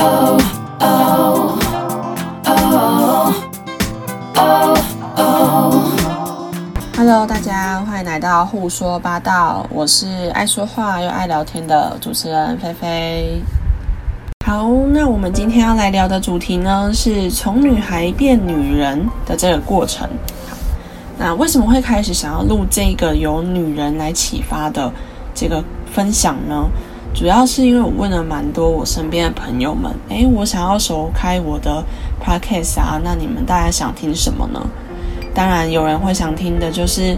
哦哦哦哦哦。Hello，大家欢迎来到胡说八道，我是爱说话又爱聊天的主持人菲菲。好，那我们今天要来聊的主题呢，是从女孩变女人的这个过程。那为什么会开始想要录这个由女人来启发的这个分享呢？主要是因为我问了蛮多我身边的朋友们，诶，我想要首开我的 podcast 啊，那你们大家想听什么呢？当然有人会想听的就是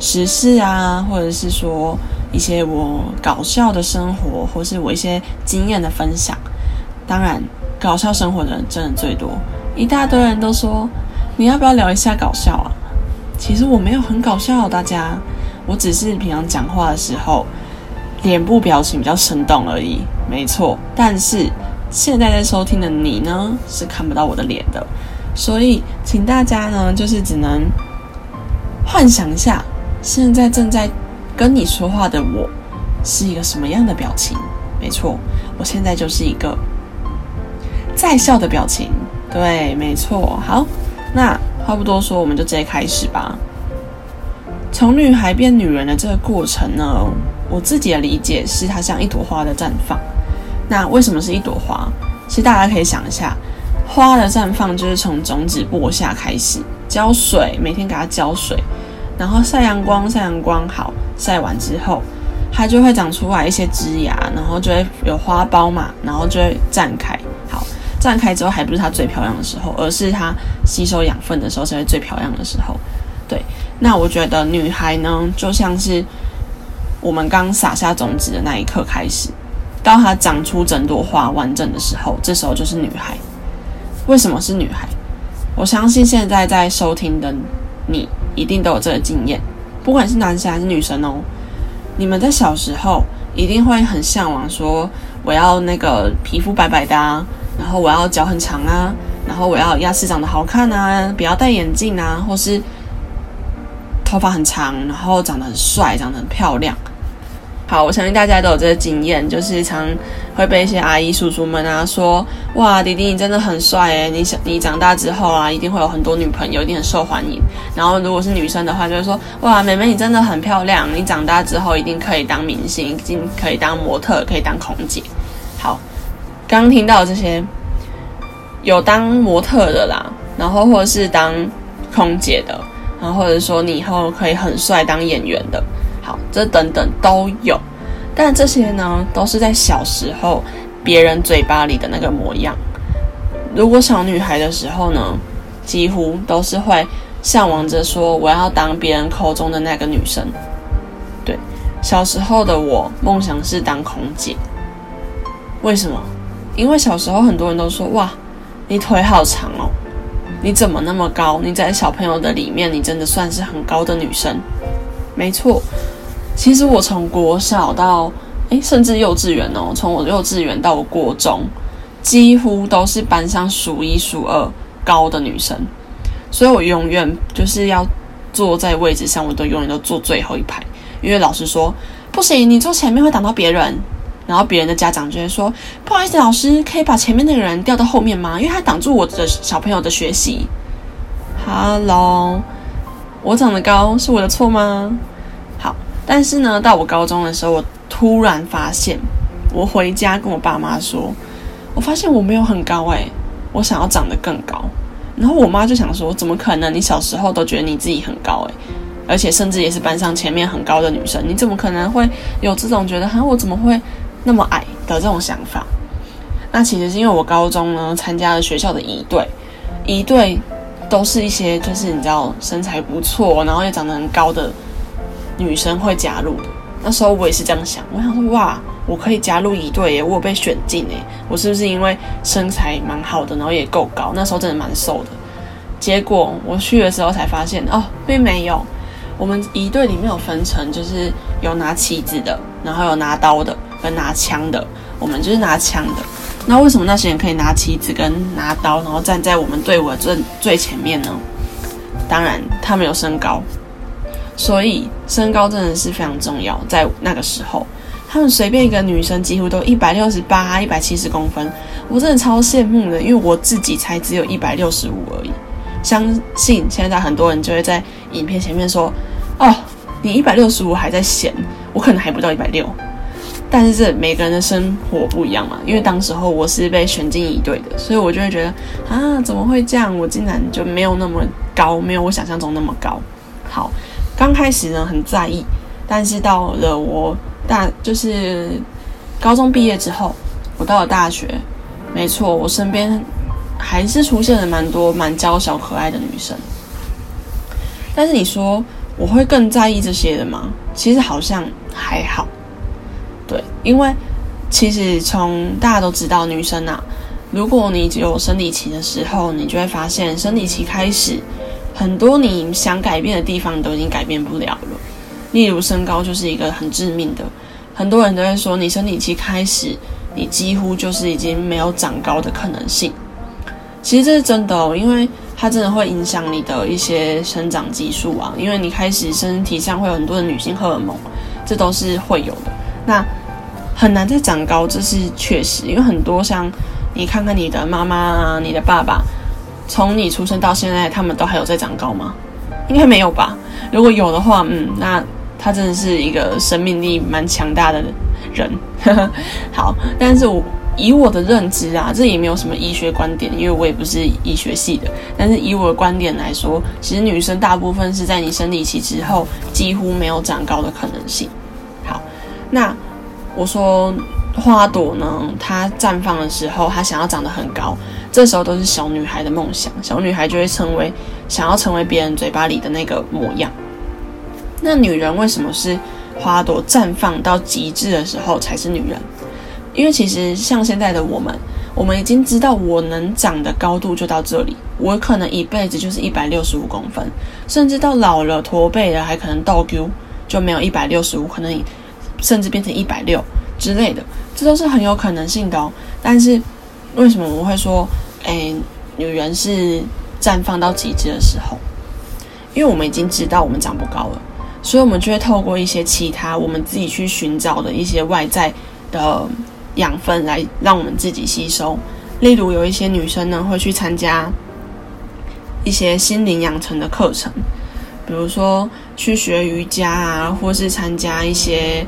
时事啊，或者是说一些我搞笑的生活，或是我一些经验的分享。当然，搞笑生活的人真的最多，一大堆人都说你要不要聊一下搞笑啊？其实我没有很搞笑，大家，我只是平常讲话的时候脸部表情比较生动而已，没错。但是现在在收听的你呢，是看不到我的脸的，所以请大家呢，就是只能幻想一下，现在正在跟你说话的我是一个什么样的表情？没错，我现在就是一个。在笑的表情，对，没错。好，那话不多说，我们就直接开始吧。从女孩变女人的这个过程呢，我自己的理解是，它像一朵花的绽放。那为什么是一朵花？其实大家可以想一下，花的绽放就是从种子播下开始，浇水，每天给它浇水，然后晒阳光，晒阳光好，晒完之后，它就会长出来一些枝芽，然后就会有花苞嘛，然后就会绽开。好绽开之后，还不是它最漂亮的时候，而是它吸收养分的时候才是最漂亮的时候。对，那我觉得女孩呢，就像是我们刚撒下种子的那一刻开始，到它长出整朵花完整的时候，这时候就是女孩。为什么是女孩？我相信现在在收听的你一定都有这个经验，不管是男生还是女生哦。你们在小时候一定会很向往，说我要那个皮肤白白的啊。然后我要脚很长啊，然后我要牙齿长得好看啊，不要戴眼镜啊，或是头发很长，然后长得很帅，长得很漂亮。好，我相信大家都有这个经验，就是常会被一些阿姨叔叔们啊说：“哇，弟弟你真的很帅诶，你想你长大之后啊，一定会有很多女朋友，一定很受欢迎。”然后如果是女生的话，就会说：“哇，妹妹你真的很漂亮，你长大之后一定可以当明星，一定可以当模特，可以当空姐。”好。刚刚听到这些，有当模特的啦，然后或者是当空姐的，然后或者说你以后可以很帅当演员的，好，这等等都有。但这些呢，都是在小时候别人嘴巴里的那个模样。如果小女孩的时候呢，几乎都是会向往着说我要当别人口中的那个女生。对，小时候的我梦想是当空姐，为什么？因为小时候很多人都说哇，你腿好长哦，你怎么那么高？你在小朋友的里面，你真的算是很高的女生。没错，其实我从国小到诶，甚至幼稚园哦，从我幼稚园到我国中，几乎都是班上数一数二高的女生，所以我永远就是要坐在位置上，我都永远都坐最后一排，因为老师说不行，你坐前面会挡到别人。然后别人的家长就会说：“不好意思，老师，可以把前面那个人调到后面吗？因为他挡住我的小朋友的学习。” Hello，我长得高是我的错吗？好，但是呢，到我高中的时候，我突然发现，我回家跟我爸妈说，我发现我没有很高诶，我想要长得更高。然后我妈就想说：“怎么可能？你小时候都觉得你自己很高诶，而且甚至也是班上前面很高的女生，你怎么可能会有这种觉得？哈，我怎么会？”那么矮的这种想法，那其实是因为我高中呢参加了学校的仪队，仪队都是一些就是你知道身材不错，然后又长得很高的女生会加入的。那时候我也是这样想，我想说哇，我可以加入仪队耶，我有被选进诶，我是不是因为身材蛮好的，然后也够高？那时候真的蛮瘦的。结果我去的时候才发现哦，并没有。我们仪队里面有分成，就是有拿旗子的，然后有拿刀的。拿枪的，我们就是拿枪的。那为什么那些人可以拿旗子跟拿刀，然后站在我们队伍的最最前面呢？当然，他们有身高，所以身高真的是非常重要。在那个时候，他们随便一个女生几乎都一百六十八、一百七十公分，我真的超羡慕的，因为我自己才只有一百六十五而已。相信现在很多人就会在影片前面说：“哦，你一百六十五还在嫌，我可能还不到一百六。”但是这每个人的生活不一样嘛，因为当时候我是被选进一队的，所以我就会觉得啊，怎么会这样？我竟然就没有那么高，没有我想象中那么高。好，刚开始呢很在意，但是到了我大就是高中毕业之后，我到了大学，没错，我身边还是出现了蛮多蛮娇小可爱的女生。但是你说我会更在意这些的吗？其实好像还好。对，因为其实从大家都知道，女生啊，如果你只有生理期的时候，你就会发现生理期开始，很多你想改变的地方都已经改变不了了。例如身高就是一个很致命的，很多人都会说，你生理期开始，你几乎就是已经没有长高的可能性。其实这是真的哦，因为它真的会影响你的一些生长激素啊，因为你开始身体上会有很多的女性荷尔蒙，这都是会有的。那很难再长高，这是确实，因为很多像你看看你的妈妈啊，你的爸爸，从你出生到现在，他们都还有在长高吗？应该没有吧？如果有的话，嗯，那他真的是一个生命力蛮强大的人。好，但是我以我的认知啊，这也没有什么医学观点，因为我也不是医学系的。但是以我的观点来说，其实女生大部分是在你生理期之后，几乎没有长高的可能性。那我说花朵呢？它绽放的时候，它想要长得很高，这时候都是小女孩的梦想。小女孩就会成为想要成为别人嘴巴里的那个模样。那女人为什么是花朵绽放到极致的时候才是女人？因为其实像现在的我们，我们已经知道我能长的高度就到这里，我可能一辈子就是一百六十五公分，甚至到老了驼背了还可能倒 Q 就没有一百六十五，可能。甚至变成一百六之类的，这都是很有可能性的哦。但是为什么我会说，哎，女人是绽放到极致的时候？因为我们已经知道我们长不高了，所以我们就会透过一些其他我们自己去寻找的一些外在的养分来让我们自己吸收。例如有一些女生呢会去参加一些心灵养成的课程。比如说去学瑜伽啊，或是参加一些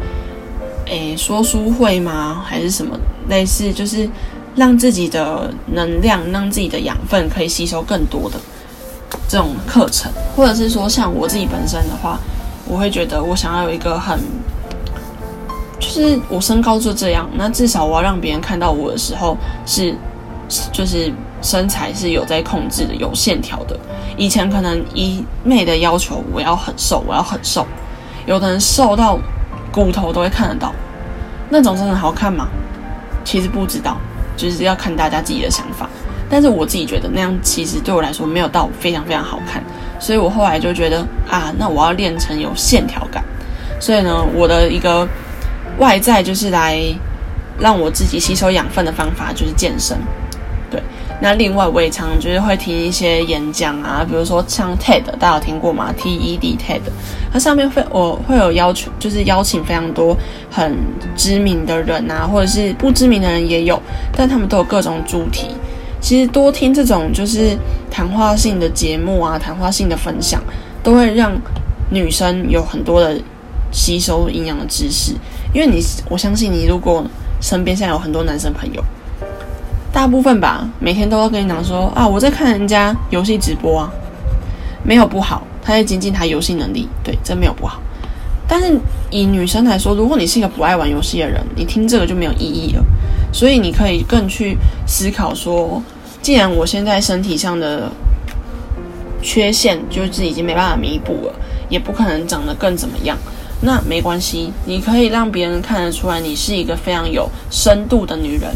诶说书会吗？还是什么类似，就是让自己的能量、让自己的养分可以吸收更多的这种课程，或者是说像我自己本身的话，我会觉得我想要有一个很，就是我身高就这样，那至少我要让别人看到我的时候是，就是身材是有在控制的，有线条的。以前可能一妹的要求，我要很瘦，我要很瘦。有的人瘦到骨头都会看得到，那种真的好看吗？其实不知道，就是要看大家自己的想法。但是我自己觉得那样其实对我来说没有到非常非常好看，所以我后来就觉得啊，那我要练成有线条感。所以呢，我的一个外在就是来让我自己吸收养分的方法就是健身。那另外我也常就是会听一些演讲啊，比如说像 TED，大家有听过吗？TED TED，它上面会我会有要求，就是邀请非常多很知名的人啊，或者是不知名的人也有，但他们都有各种主题。其实多听这种就是谈话性的节目啊，谈话性的分享，都会让女生有很多的吸收营养的知识。因为你，我相信你，如果身边现在有很多男生朋友。大部分吧，每天都会跟你讲说啊，我在看人家游戏直播啊，没有不好，他在精进他游戏能力，对，真没有不好。但是以女生来说，如果你是一个不爱玩游戏的人，你听这个就没有意义了。所以你可以更去思考说，既然我现在身体上的缺陷就是已经没办法弥补了，也不可能长得更怎么样，那没关系，你可以让别人看得出来你是一个非常有深度的女人。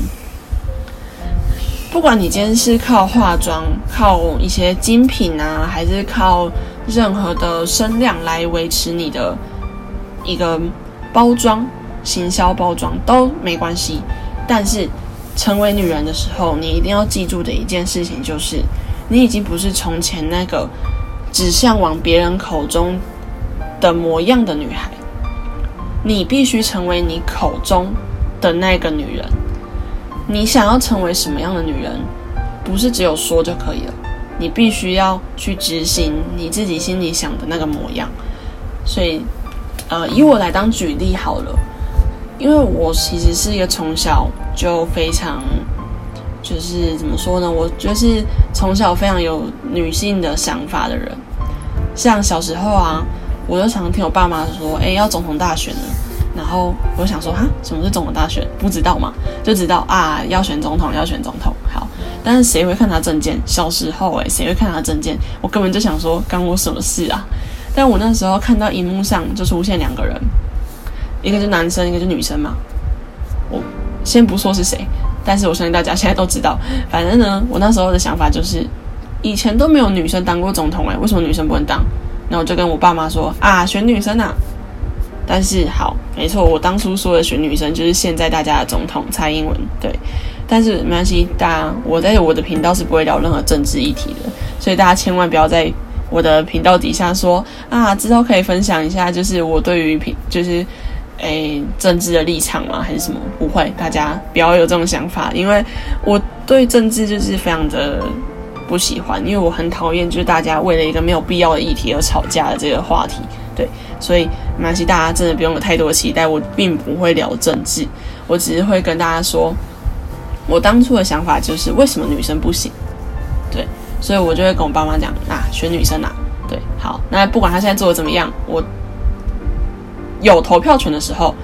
不管你今天是靠化妆、靠一些精品啊，还是靠任何的声量来维持你的一个包装、行销包装都没关系。但是成为女人的时候，你一定要记住的一件事情就是，你已经不是从前那个只向往别人口中的模样的女孩。你必须成为你口中的那个女人。你想要成为什么样的女人，不是只有说就可以了，你必须要去执行你自己心里想的那个模样。所以，呃，以我来当举例好了，因为我其实是一个从小就非常，就是怎么说呢？我就是从小非常有女性的想法的人。像小时候啊，我就常听我爸妈说：“哎，要总统大选了。”然后我想说：“哈，什么是总统大选？不知道嘛？就知道啊，要选总统，要选总统。好，但是谁会看他证件？小时候哎，谁会看他证件？我根本就想说，干我什么事啊？但我那时候看到荧幕上就出现两个人，一个是男生，一个是女生嘛。我先不说是谁，但是我相信大家现在都知道。反正呢，我那时候的想法就是。以前都没有女生当过总统哎，为什么女生不能当？然后我就跟我爸妈说啊，选女生啊。但是好，没错，我当初说的选女生就是现在大家的总统蔡英文。对，但是没关系，大家我在我的频道是不会聊任何政治议题的，所以大家千万不要在我的频道底下说啊，知道可以分享一下，就是我对于平就是诶政治的立场吗？还是什么？不会，大家不要有这种想法，因为我对政治就是非常的。不喜欢，因为我很讨厌，就是大家为了一个没有必要的议题而吵架的这个话题。对，所以没关系，大家真的不用有太多期待。我并不会聊政治，我只是会跟大家说，我当初的想法就是为什么女生不行。对，所以我就会跟我爸妈讲啊，选女生啊。对，好，那不管他现在做的怎么样，我有投票权的时候，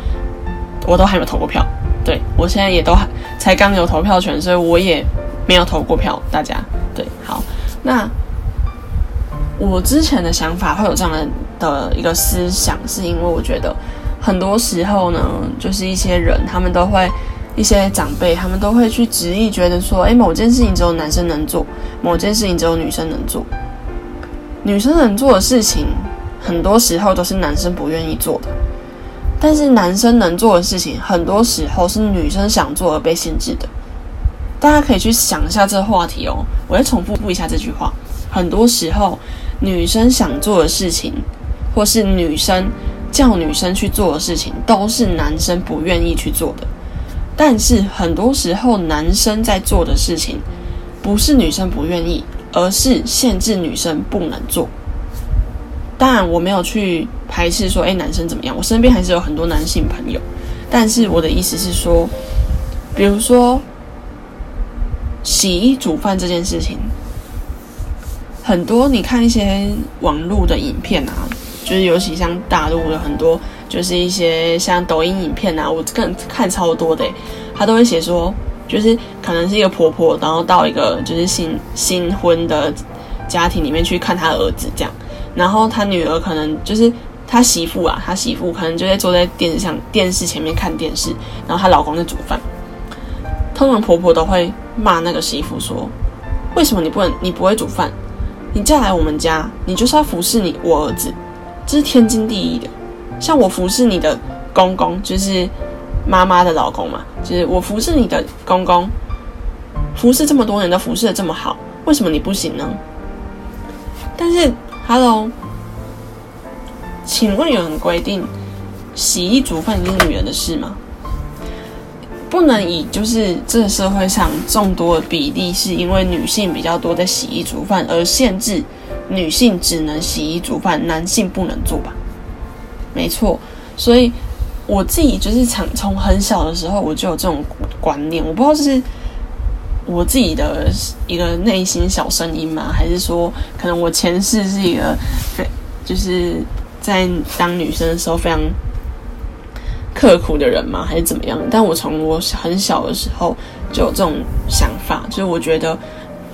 我都还没有投过票。对我现在也都还才刚有投票权，所以我也没有投过票。大家。对，好，那我之前的想法会有这样的的一个思想，是因为我觉得很多时候呢，就是一些人，他们都会一些长辈，他们都会去执意觉得说，哎，某件事情只有男生能做，某件事情只有女生能做，女生能做的事情，很多时候都是男生不愿意做的，但是男生能做的事情，很多时候是女生想做而被限制的。大家可以去想一下这个话题哦。我再重复复一下这句话：很多时候，女生想做的事情，或是女生叫女生去做的事情，都是男生不愿意去做的。但是很多时候，男生在做的事情，不是女生不愿意，而是限制女生不能做。当然，我没有去排斥说，哎，男生怎么样？我身边还是有很多男性朋友。但是我的意思是说，比如说。洗衣煮饭这件事情，很多你看一些网络的影片啊，就是尤其像大陆的很多，就是一些像抖音影片啊，我更看超多的，他都会写说，就是可能是一个婆婆，然后到一个就是新新婚的家庭里面去看她儿子这样，然后她女儿可能就是她媳妇啊，她媳妇可能就在坐在电视上电视前面看电视，然后她老公在煮饭，通常婆婆都会。骂那个媳妇说：“为什么你不能？你不会煮饭？你嫁来我们家，你就是要服侍你我儿子，这是天经地义的。像我服侍你的公公，就是妈妈的老公嘛，就是我服侍你的公公，服侍这么多年都服侍的这么好，为什么你不行呢？但是，Hello，请问有人规定洗衣煮饭是女人的事吗？”不能以就是这个社会上众多的比例是因为女性比较多在洗衣煮饭而限制女性只能洗衣煮饭，男性不能做吧？没错，所以我自己就是从从很小的时候我就有这种观念，我不知道是我自己的一个内心小声音吗？还是说可能我前世是一个非就是在当女生的时候非常。刻苦的人吗？还是怎么样？但我从我很小的时候就有这种想法，就是我觉得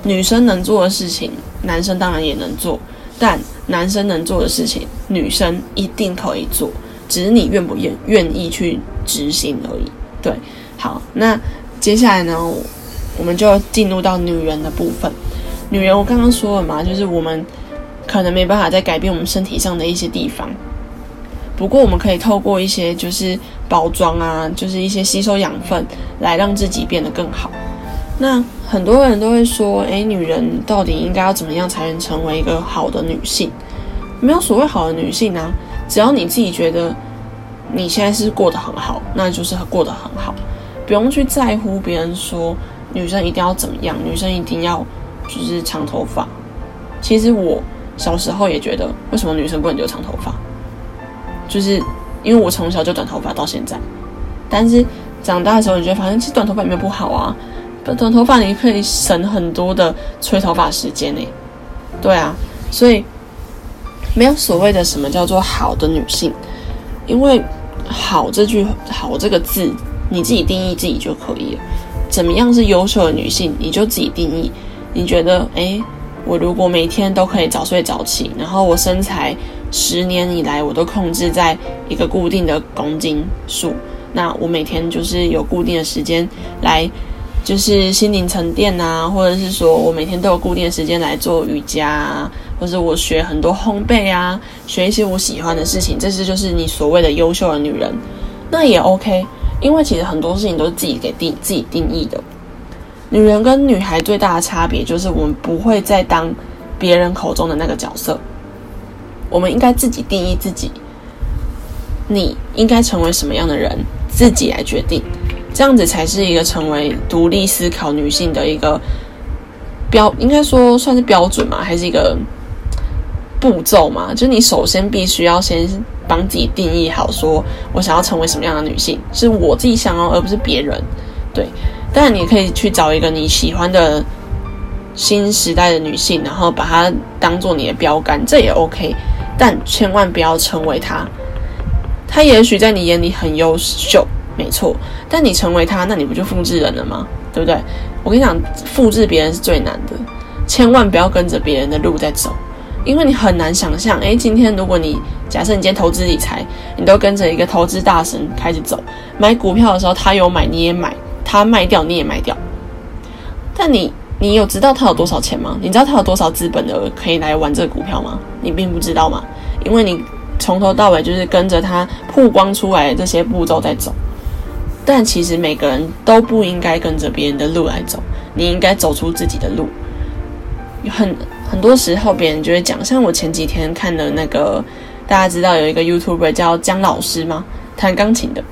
女生能做的事情，男生当然也能做，但男生能做的事情，女生一定可以做，只是你愿不愿愿意去执行而已。对，好，那接下来呢，我们就进入到女人的部分。女人，我刚刚说了嘛，就是我们可能没办法再改变我们身体上的一些地方。不过，我们可以透过一些就是包装啊，就是一些吸收养分，来让自己变得更好。那很多人都会说，诶，女人到底应该要怎么样才能成为一个好的女性？没有所谓好的女性啊，只要你自己觉得你现在是过得很好，那就是过得很好，不用去在乎别人说女生一定要怎么样，女生一定要就是长头发。其实我小时候也觉得，为什么女生不能留长头发？就是因为我从小就短头发到现在，但是长大的时候，你就会发现其实短头发也没有不好啊。短头发你可以省很多的吹头发时间呢。对啊，所以没有所谓的什么叫做好的女性，因为好这句好这个字你自己定义自己就可以了。怎么样是优秀的女性，你就自己定义。你觉得，诶，我如果每天都可以早睡早起，然后我身材十年以来我都控制在一个固定的公斤数，那我每天就是有固定的时间来。就是心灵沉淀啊，或者是说我每天都有固定时间来做瑜伽，啊，或者我学很多烘焙啊，学一些我喜欢的事情，这是就是你所谓的优秀的女人，那也 OK，因为其实很多事情都是自己给定自己定义的。女人跟女孩最大的差别就是我们不会再当别人口中的那个角色，我们应该自己定义自己，你应该成为什么样的人，自己来决定。这样子才是一个成为独立思考女性的一个标，应该说算是标准嘛，还是一个步骤嘛？就是你首先必须要先帮自己定义好，说我想要成为什么样的女性，是我自己想要，而不是别人。对，当然你可以去找一个你喜欢的新时代的女性，然后把她当做你的标杆，这也 OK。但千万不要成为她，她也许在你眼里很优秀。没错，但你成为他，那你不就复制人了吗？对不对？我跟你讲，复制别人是最难的，千万不要跟着别人的路在走，因为你很难想象，诶，今天如果你假设你今天投资理财，你都跟着一个投资大神开始走，买股票的时候他有买你也买，他卖掉你也卖掉，但你你有知道他有多少钱吗？你知道他有多少资本的可以来玩这个股票吗？你并不知道吗？因为你从头到尾就是跟着他曝光出来的这些步骤在走。但其实每个人都不应该跟着别人的路来走，你应该走出自己的路。很很多时候，别人就会讲，像我前几天看的那个，大家知道有一个 YouTuber 叫姜老师吗？弹钢琴的，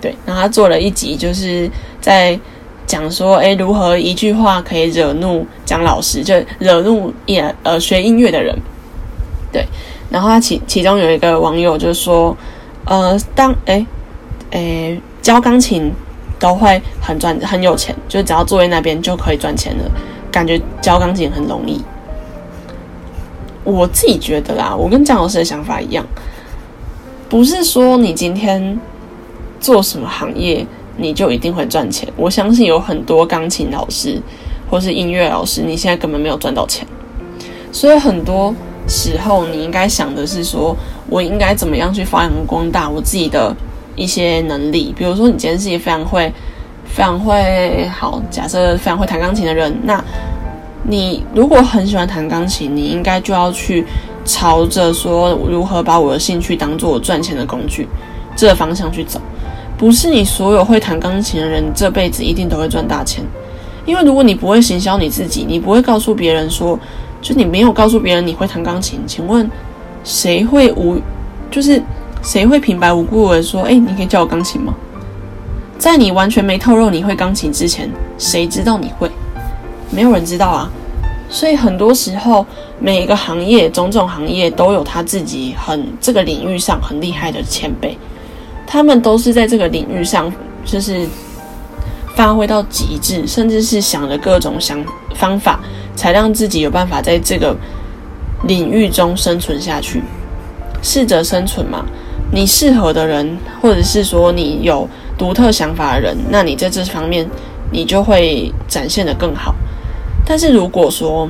对，然后他做了一集，就是在讲说，诶，如何一句话可以惹怒姜老师，就惹怒也呃学音乐的人，对。然后他其其中有一个网友就说，呃，当诶诶。教钢琴都会很赚很有钱，就只要坐在那边就可以赚钱了，感觉教钢琴很容易。我自己觉得啦，我跟姜老师的想法一样，不是说你今天做什么行业你就一定会赚钱。我相信有很多钢琴老师或是音乐老师，你现在根本没有赚到钱。所以很多时候你应该想的是说，我应该怎么样去发扬光大我自己的。一些能力，比如说你今天是一个非常会、非常会好，假设非常会弹钢琴的人，那你如果很喜欢弹钢琴，你应该就要去朝着说如何把我的兴趣当做我赚钱的工具这个方向去走。不是你所有会弹钢琴的人这辈子一定都会赚大钱，因为如果你不会行销你自己，你不会告诉别人说，就你没有告诉别人你会弹钢琴，请问谁会无就是？谁会平白无故的说：“哎，你可以教我钢琴吗？”在你完全没透露你会钢琴之前，谁知道你会？没有人知道啊。所以很多时候，每一个行业、种种行业都有他自己很这个领域上很厉害的前辈，他们都是在这个领域上就是发挥到极致，甚至是想了各种想方法，才让自己有办法在这个领域中生存下去，适者生存嘛。你适合的人，或者是说你有独特想法的人，那你在这方面你就会展现的更好。但是如果说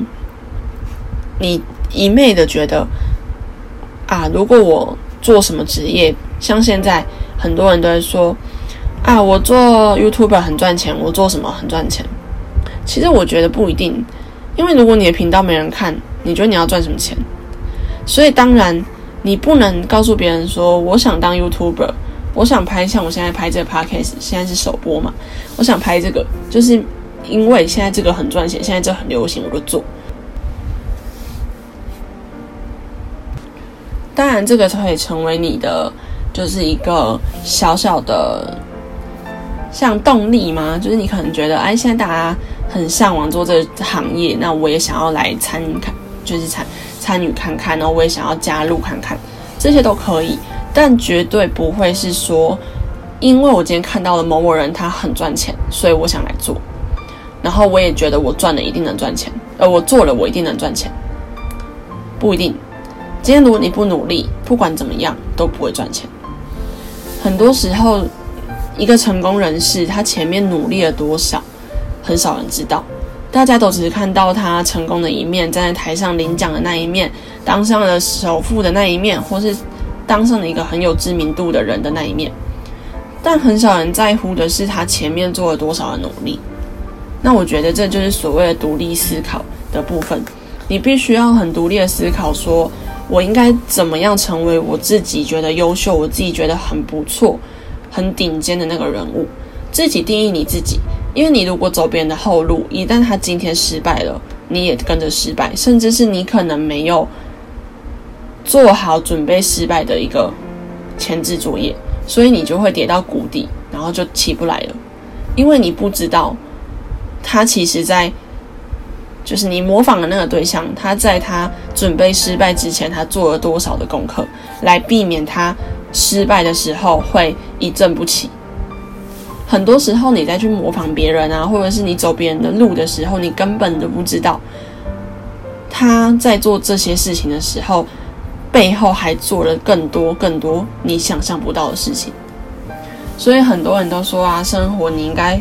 你一昧的觉得啊，如果我做什么职业，像现在很多人都在说啊，我做 YouTuber 很赚钱，我做什么很赚钱。其实我觉得不一定，因为如果你的频道没人看，你觉得你要赚什么钱？所以当然。你不能告诉别人说，我想当 YouTuber，我想拍像我现在拍这个 Podcast，现在是首播嘛？我想拍这个，就是因为现在这个很赚钱，现在这很流行，我就做。当然，这个可以成为你的就是一个小小的像动力吗？就是你可能觉得，哎，现在大家很向往做这个行业，那我也想要来参看，就是参参与看看，然后我也想要加入看看，这些都可以，但绝对不会是说，因为我今天看到了某某人他很赚钱，所以我想来做，然后我也觉得我赚了一定能赚钱，呃，我做了我一定能赚钱，不一定。今天如果你不努力，不管怎么样都不会赚钱。很多时候，一个成功人士他前面努力了多少，很少人知道。大家都只是看到他成功的一面，站在台上领奖的那一面，当上了首富的那一面，或是当上了一个很有知名度的人的那一面。但很少人在乎的是他前面做了多少的努力。那我觉得这就是所谓的独立思考的部分。你必须要很独立的思考说。我应该怎么样成为我自己觉得优秀、我自己觉得很不错、很顶尖的那个人物？自己定义你自己，因为你如果走别人的后路，一旦他今天失败了，你也跟着失败，甚至是你可能没有做好准备失败的一个前置作业，所以你就会跌到谷底，然后就起不来了，因为你不知道他其实在。就是你模仿的那个对象，他在他准备失败之前，他做了多少的功课，来避免他失败的时候会一振不起。很多时候，你再去模仿别人啊，或者是你走别人的路的时候，你根本都不知道他在做这些事情的时候，背后还做了更多更多你想象不到的事情。所以很多人都说啊，生活你应该。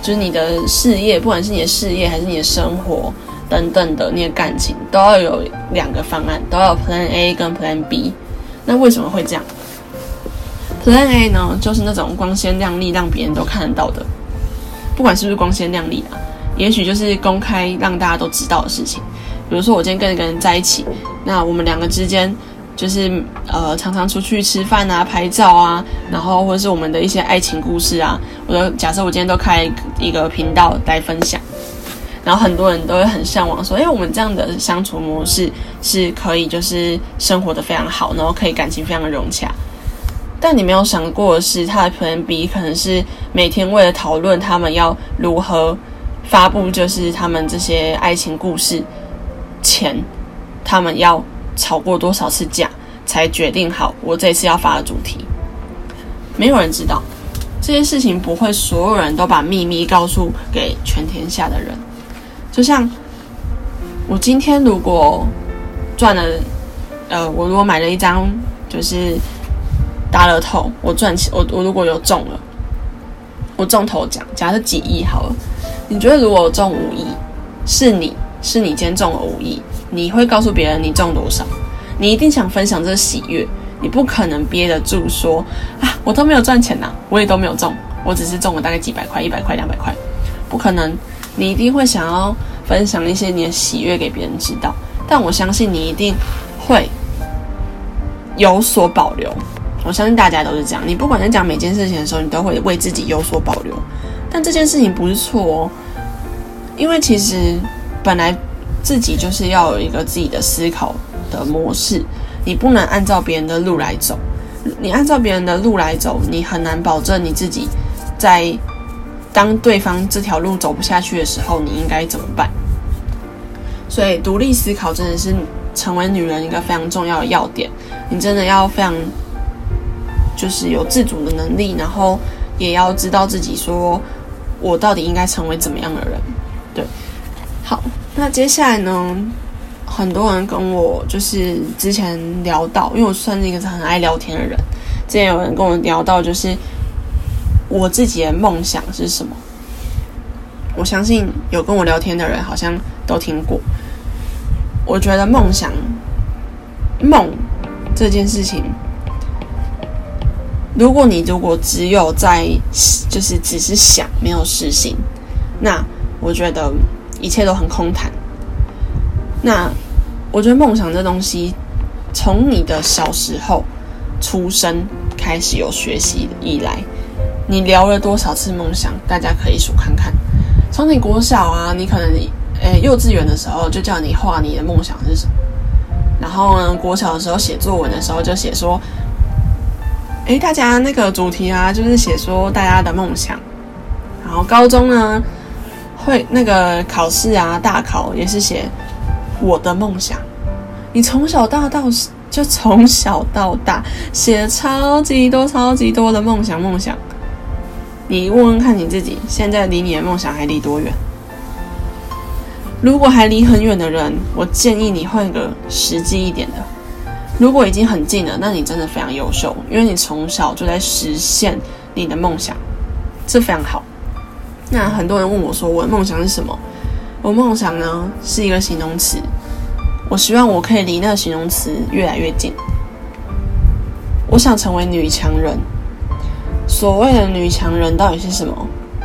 就是你的事业，不管是你的事业还是你的生活等等的，你的感情都要有两个方案，都要 Plan A 跟 Plan B。那为什么会这样？Plan A 呢，就是那种光鲜亮丽，让别人都看得到的，不管是不是光鲜亮丽啊，也许就是公开让大家都知道的事情。比如说我今天跟一个人在一起，那我们两个之间。就是呃，常常出去吃饭啊、拍照啊，然后或者是我们的一些爱情故事啊。我的假设，我今天都开一个频道来分享，然后很多人都会很向往说，哎，我们这样的相处模式是可以，就是生活的非常好，然后可以感情非常的融洽。但你没有想过的是，他的 Plan B 可能是每天为了讨论他们要如何发布，就是他们这些爱情故事前，他们要。吵过多少次架，才决定好我这次要发的主题？没有人知道这些事情，不会所有人都把秘密告诉给全天下的人。就像我今天如果赚了，呃，我如果买了一张就是大乐透，我赚钱，我我如果有中了，我中头奖，假设几亿好了，你觉得如果我中五亿，是你是你今天中了五亿？你会告诉别人你中多少？你一定想分享这喜悦，你不可能憋得住说啊，我都没有赚钱呐，我也都没有中，我只是中了大概几百块、一百块、两百块，不可能。你一定会想要分享一些你的喜悦给别人知道，但我相信你一定会有所保留。我相信大家都是这样，你不管在讲每件事情的时候，你都会为自己有所保留。但这件事情不是错哦，因为其实本来。自己就是要有一个自己的思考的模式，你不能按照别人的路来走。你按照别人的路来走，你很难保证你自己在当对方这条路走不下去的时候，你应该怎么办？所以，独立思考真的是成为女人一个非常重要的要点。你真的要非常就是有自主的能力，然后也要知道自己说，我到底应该成为怎么样的人。对，好。那接下来呢？很多人跟我就是之前聊到，因为我算是一个很爱聊天的人。之前有人跟我聊到，就是我自己的梦想是什么？我相信有跟我聊天的人好像都听过。我觉得梦想、梦这件事情，如果你如果只有在就是只是想没有实行，那我觉得。一切都很空谈。那我觉得梦想这东西，从你的小时候出生开始有学习以来，你聊了多少次梦想？大家可以数看看。从你国小啊，你可能诶幼稚园的时候就叫你画你的梦想是什么。然后呢，国小的时候写作文的时候就写说，诶，大家那个主题啊，就是写说大家的梦想。然后高中呢，会那个考试啊，大考也是写我的梦想。你从小到大就从小到大写超级多、超级多的梦想，梦想。你问问看你自己，现在离你的梦想还离多远？如果还离很远的人，我建议你换个实际一点的。如果已经很近了，那你真的非常优秀，因为你从小就在实现你的梦想，这非常好。那很多人问我说，我的梦想是什么？我梦想呢是一个形容词，我希望我可以离那个形容词越来越近。我想成为女强人。所谓的女强人到底是什么？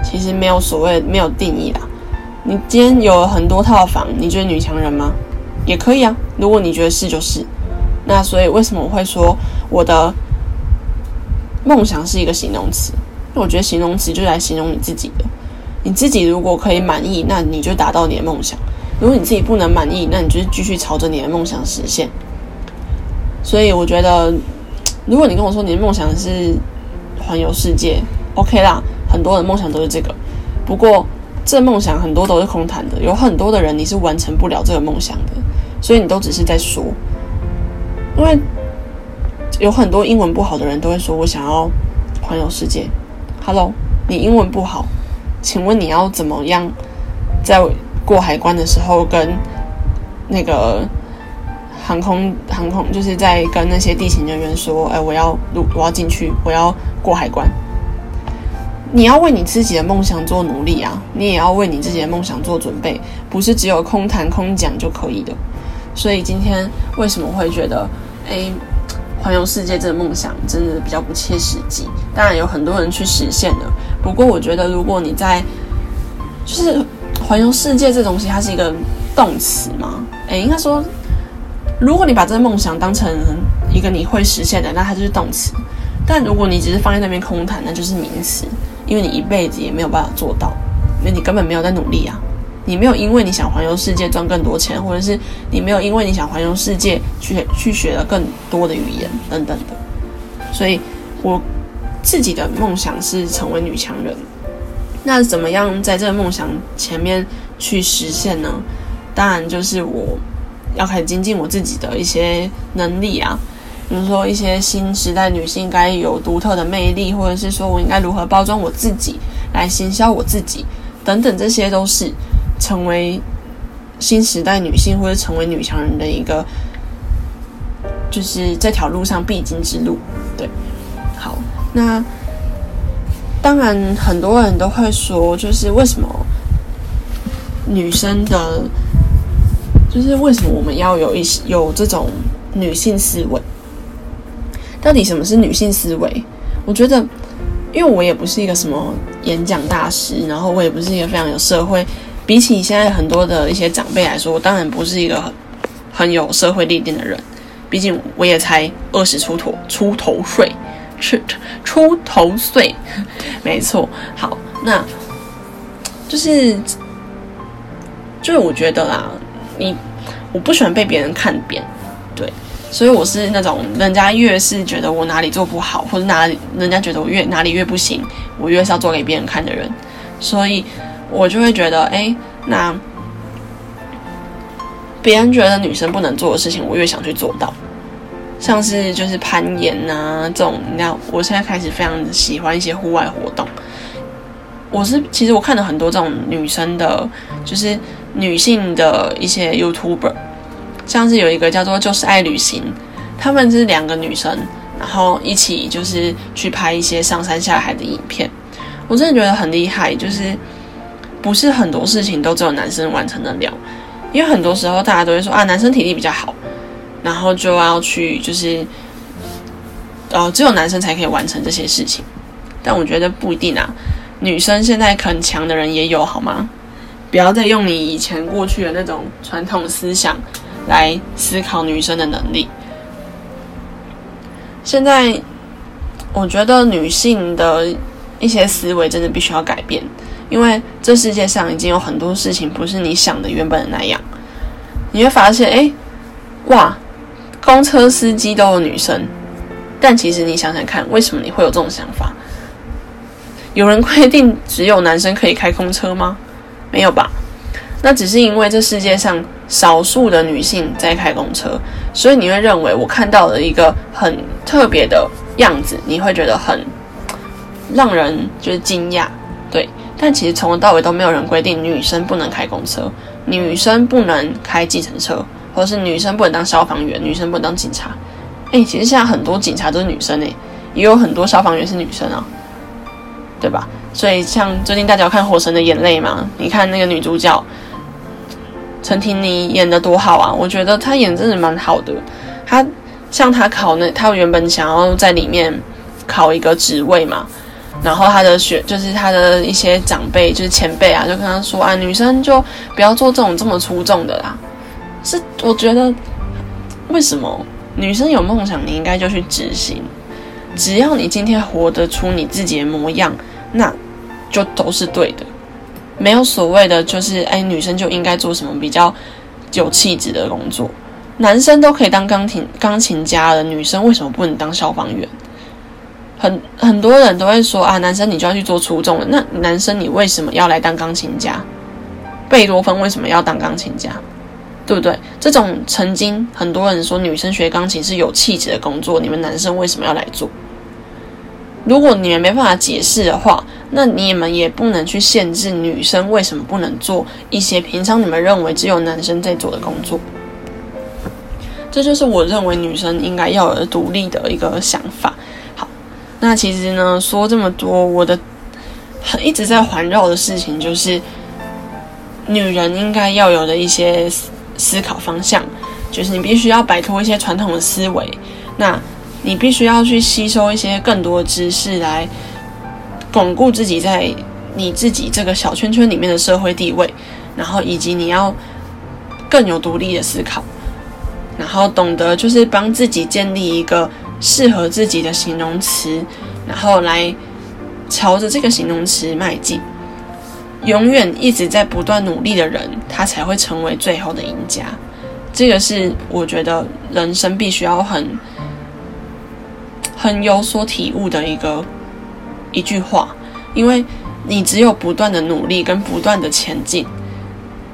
其实没有所谓，没有定义啦。你今天有了很多套房，你觉得女强人吗？也可以啊。如果你觉得是，就是。那所以为什么我会说我的梦想是一个形容词？因为我觉得形容词就是来形容你自己的。你自己如果可以满意，那你就达到你的梦想；如果你自己不能满意，那你就是继续朝着你的梦想实现。所以我觉得，如果你跟我说你的梦想是，环游世界，OK 啦，很多人梦想都是这个。不过，这梦想很多都是空谈的，有很多的人你是完成不了这个梦想的，所以你都只是在说。因为有很多英文不好的人都会说：“我想要环游世界。”Hello，你英文不好，请问你要怎么样在过海关的时候跟那个？航空航空就是在跟那些地勤人员说：“哎，我要入，我要进去，我要过海关。”你要为你自己的梦想做努力啊！你也要为你自己的梦想做准备，不是只有空谈空讲就可以的。所以今天为什么会觉得，哎，环游世界这个梦想真的比较不切实际？当然有很多人去实现了，不过我觉得如果你在，就是环游世界这东西，它是一个动词嘛？哎，应该说。如果你把这个梦想当成一个你会实现的，那它就是动词；但如果你只是放在那边空谈，那就是名词，因为你一辈子也没有办法做到，因为你根本没有在努力啊！你没有因为你想环游世界赚更多钱，或者是你没有因为你想环游世界去去学了更多的语言等等的。所以，我自己的梦想是成为女强人。那怎么样在这个梦想前面去实现呢？当然就是我。要开始精进我自己的一些能力啊，比如说一些新时代女性该有独特的魅力，或者是说我应该如何包装我自己来行销我自己等等，这些都是成为新时代女性或者成为女强人的一个，就是这条路上必经之路。对，好，那当然很多人都会说，就是为什么女生的。就是为什么我们要有一些有这种女性思维？到底什么是女性思维？我觉得，因为我也不是一个什么演讲大师，然后我也不是一个非常有社会，比起现在很多的一些长辈来说，我当然不是一个很很有社会历练的人。毕竟我也才二十出头出头岁，出出头岁，没错。好，那就是就是我觉得啦。你，我不喜欢被别人看扁，对，所以我是那种人家越是觉得我哪里做不好，或者哪里人家觉得我越哪里越不行，我越是要做给别人看的人，所以我就会觉得，哎，那别人觉得女生不能做的事情，我越想去做到，像是就是攀岩啊这种，你知道，我现在开始非常喜欢一些户外活动。我是其实我看了很多这种女生的，就是女性的一些 YouTuber，像是有一个叫做就是爱旅行，他们是两个女生，然后一起就是去拍一些上山下海的影片，我真的觉得很厉害，就是不是很多事情都只有男生完成得了，因为很多时候大家都会说啊男生体力比较好，然后就要去就是，呃只有男生才可以完成这些事情，但我觉得不一定啊。女生现在很强的人也有好吗？不要再用你以前过去的那种传统思想来思考女生的能力。现在我觉得女性的一些思维真的必须要改变，因为这世界上已经有很多事情不是你想的原本的那样。你会发现，哎，哇，公车司机都有女生，但其实你想想看，为什么你会有这种想法？有人规定只有男生可以开公车吗？没有吧？那只是因为这世界上少数的女性在开公车，所以你会认为我看到了一个很特别的样子，你会觉得很让人就是惊讶，对。但其实从头到尾都没有人规定女生不能开公车，女生不能开计程车，或者是女生不能当消防员，女生不能当警察。哎，其实现在很多警察都是女生哎，也有很多消防员是女生啊，对吧？所以像最近大家有看《火神的眼泪》嘛，你看那个女主角。陈婷妮演的多好啊！我觉得她演真的蛮好的。她像她考那，她原本想要在里面考一个职位嘛，然后她的学就是她的一些长辈，就是前辈啊，就跟她说啊，女生就不要做这种这么出众的啦。是我觉得，为什么女生有梦想，你应该就去执行。只要你今天活得出你自己的模样，那就都是对的。没有所谓的，就是哎，女生就应该做什么比较有气质的工作？男生都可以当钢琴钢琴家了，女生为什么不能当消防员？很很多人都会说啊，男生你就要去做出众的。那男生你为什么要来当钢琴家？贝多芬为什么要当钢琴家？对不对？这种曾经很多人说女生学钢琴是有气质的工作，你们男生为什么要来做？如果你们没办法解释的话，那你们也不能去限制女生为什么不能做一些平常你们认为只有男生在做的工作。这就是我认为女生应该要有独立的一个想法。那其实呢，说这么多，我的很一直在环绕的事情就是，女人应该要有的一些思考方向，就是你必须要摆脱一些传统的思维。那你必须要去吸收一些更多的知识，来巩固自己在你自己这个小圈圈里面的社会地位，然后以及你要更有独立的思考，然后懂得就是帮自己建立一个适合自己的形容词，然后来朝着这个形容词迈进。永远一直在不断努力的人，他才会成为最后的赢家。这个是我觉得人生必须要很。很有所体悟的一个一句话，因为你只有不断的努力跟不断的前进，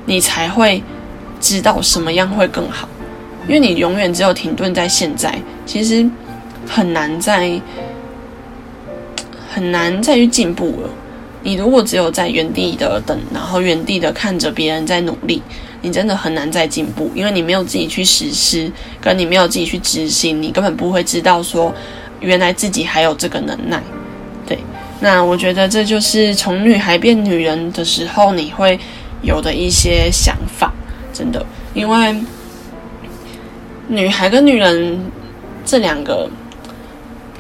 你才会知道什么样会更好。因为你永远只有停顿在现在，其实很难再很难再去进步了。你如果只有在原地的等，然后原地的看着别人在努力，你真的很难再进步，因为你没有自己去实施，跟你没有自己去执行，你根本不会知道说。原来自己还有这个能耐，对，那我觉得这就是从女孩变女人的时候你会有的一些想法，真的，因为女孩跟女人这两个，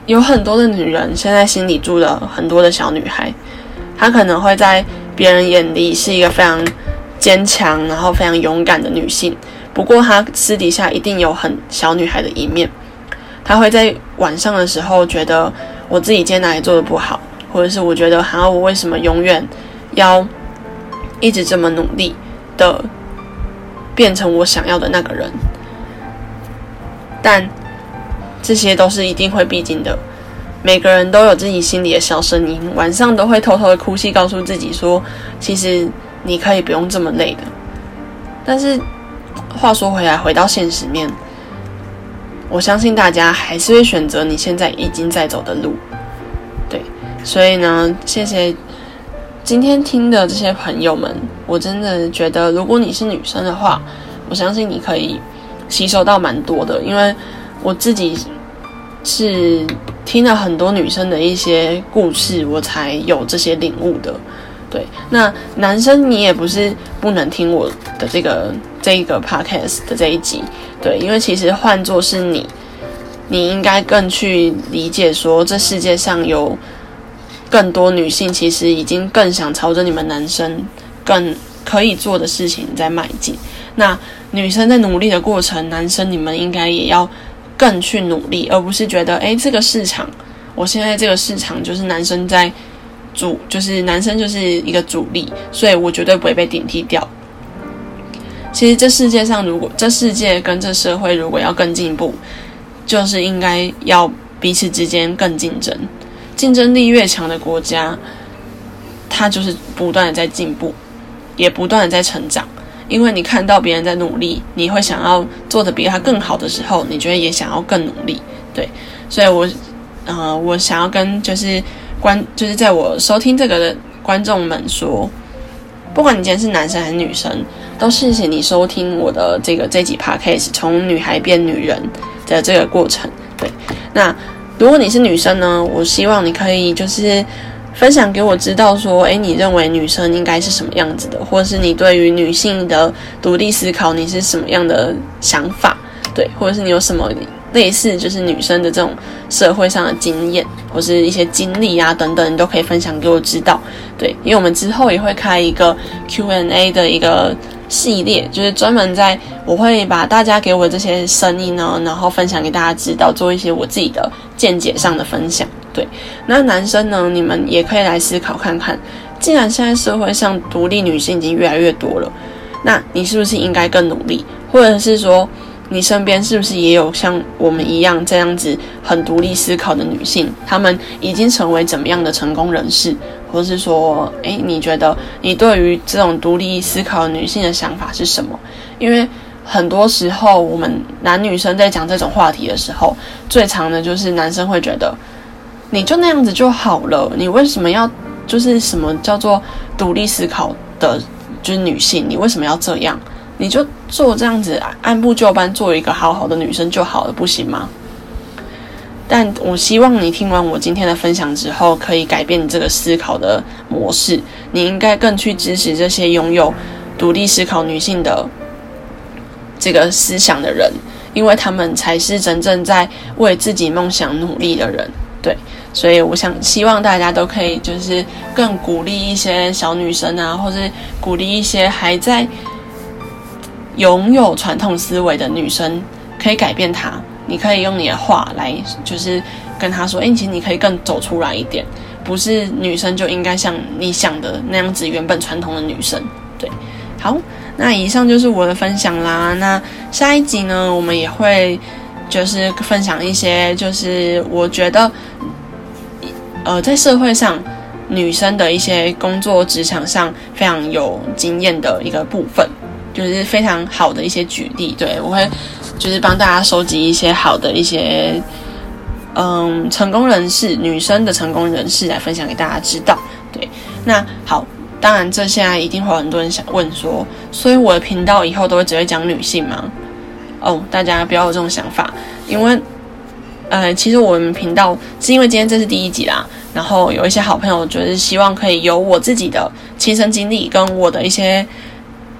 有很多的女人现在心里住了很多的小女孩，她可能会在别人眼里是一个非常坚强，然后非常勇敢的女性，不过她私底下一定有很小女孩的一面。她会在晚上的时候觉得我自己今天哪里做的不好，或者是我觉得，好，我为什么永远要一直这么努力的变成我想要的那个人？但这些都是一定会必经的。每个人都有自己心里的小声音，晚上都会偷偷的哭泣，告诉自己说，其实你可以不用这么累的。但是话说回来，回到现实面。我相信大家还是会选择你现在已经在走的路，对，所以呢，谢谢今天听的这些朋友们。我真的觉得，如果你是女生的话，我相信你可以吸收到蛮多的，因为我自己是听了很多女生的一些故事，我才有这些领悟的。对，那男生你也不是不能听我的这个这一个 podcast 的这一集，对，因为其实换作是你，你应该更去理解说，这世界上有更多女性其实已经更想朝着你们男生更可以做的事情在迈进。那女生在努力的过程，男生你们应该也要更去努力，而不是觉得哎，这个市场，我现在这个市场就是男生在。主就是男生就是一个主力，所以我绝对不会被顶替掉。其实这世界上，如果这世界跟这社会如果要更进步，就是应该要彼此之间更竞争，竞争力越强的国家，它就是不断的在进步，也不断的在成长。因为你看到别人在努力，你会想要做的比他更好的时候，你觉得也想要更努力，对。所以，我，呃，我想要跟就是观，就是在我收听这个的观众们说，不管你今天是男生还是女生，都谢谢你收听我的这个这几 podcast，从女孩变女人的这个过程。对，那如果你是女生呢，我希望你可以就是。分享给我知道，说，诶，你认为女生应该是什么样子的，或者是你对于女性的独立思考，你是什么样的想法？对，或者是你有什么类似就是女生的这种社会上的经验，或是一些经历啊等等，你都可以分享给我知道。对，因为我们之后也会开一个 Q&A 的一个系列，就是专门在我会把大家给我这些声音呢，然后分享给大家知道，做一些我自己的见解上的分享。对，那男生呢？你们也可以来思考看看，既然现在社会上独立女性已经越来越多了，那你是不是应该更努力？或者是说，你身边是不是也有像我们一样这样子很独立思考的女性？她们已经成为怎么样的成功人士？或是说，诶，你觉得你对于这种独立思考女性的想法是什么？因为很多时候，我们男女生在讲这种话题的时候，最常的就是男生会觉得。你就那样子就好了，你为什么要就是什么叫做独立思考的，就是女性，你为什么要这样？你就做这样子按部就班做一个好好的女生就好了，不行吗？但我希望你听完我今天的分享之后，可以改变你这个思考的模式。你应该更去支持这些拥有独立思考女性的这个思想的人，因为他们才是真正在为自己梦想努力的人。对。所以我想，希望大家都可以就是更鼓励一些小女生啊，或是鼓励一些还在拥有传统思维的女生，可以改变她。你可以用你的话来，就是跟她说：“哎，其实你可以更走出来一点，不是女生就应该像你想的那样子，原本传统的女生。”对，好，那以上就是我的分享啦。那下一集呢，我们也会就是分享一些，就是我觉得。呃，在社会上，女生的一些工作职场上非常有经验的一个部分，就是非常好的一些举例。对我会就是帮大家收集一些好的一些嗯成功人士，女生的成功人士来分享给大家知道。对，那好，当然这现在一定会有很多人想问说，所以我的频道以后都会只会讲女性吗？哦，大家不要有这种想法，因为。呃，其实我们频道是因为今天这是第一集啦，然后有一些好朋友就是希望可以由我自己的亲身经历跟我的一些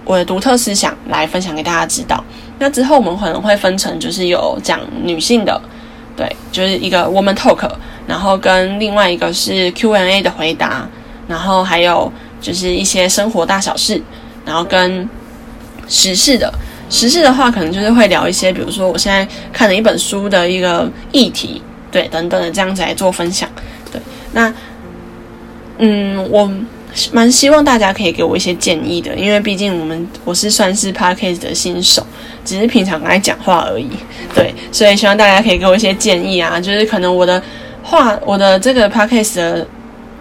我的独特思想来分享给大家知道。那之后我们可能会分成就是有讲女性的，对，就是一个 woman talk，然后跟另外一个是 Q&A 的回答，然后还有就是一些生活大小事，然后跟时事的。时事的话，可能就是会聊一些，比如说我现在看了一本书的一个议题，对，等等的这样子来做分享。对，那嗯，我蛮希望大家可以给我一些建议的，因为毕竟我们我是算是 podcast 的新手，只是平常爱讲话而已。对，所以希望大家可以给我一些建议啊，就是可能我的话，我的这个 podcast 的。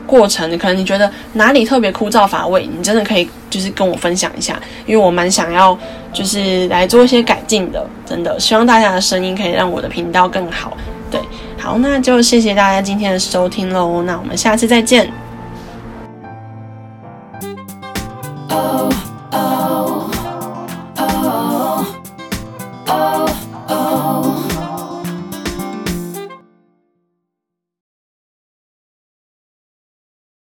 过程可能你觉得哪里特别枯燥乏味，你真的可以就是跟我分享一下。因为我蛮想要就是来做一些改进的，真的希望大家的声音可以让我的频道更好。对，好，那就谢谢大家今天的收听喽。那我们下次再见。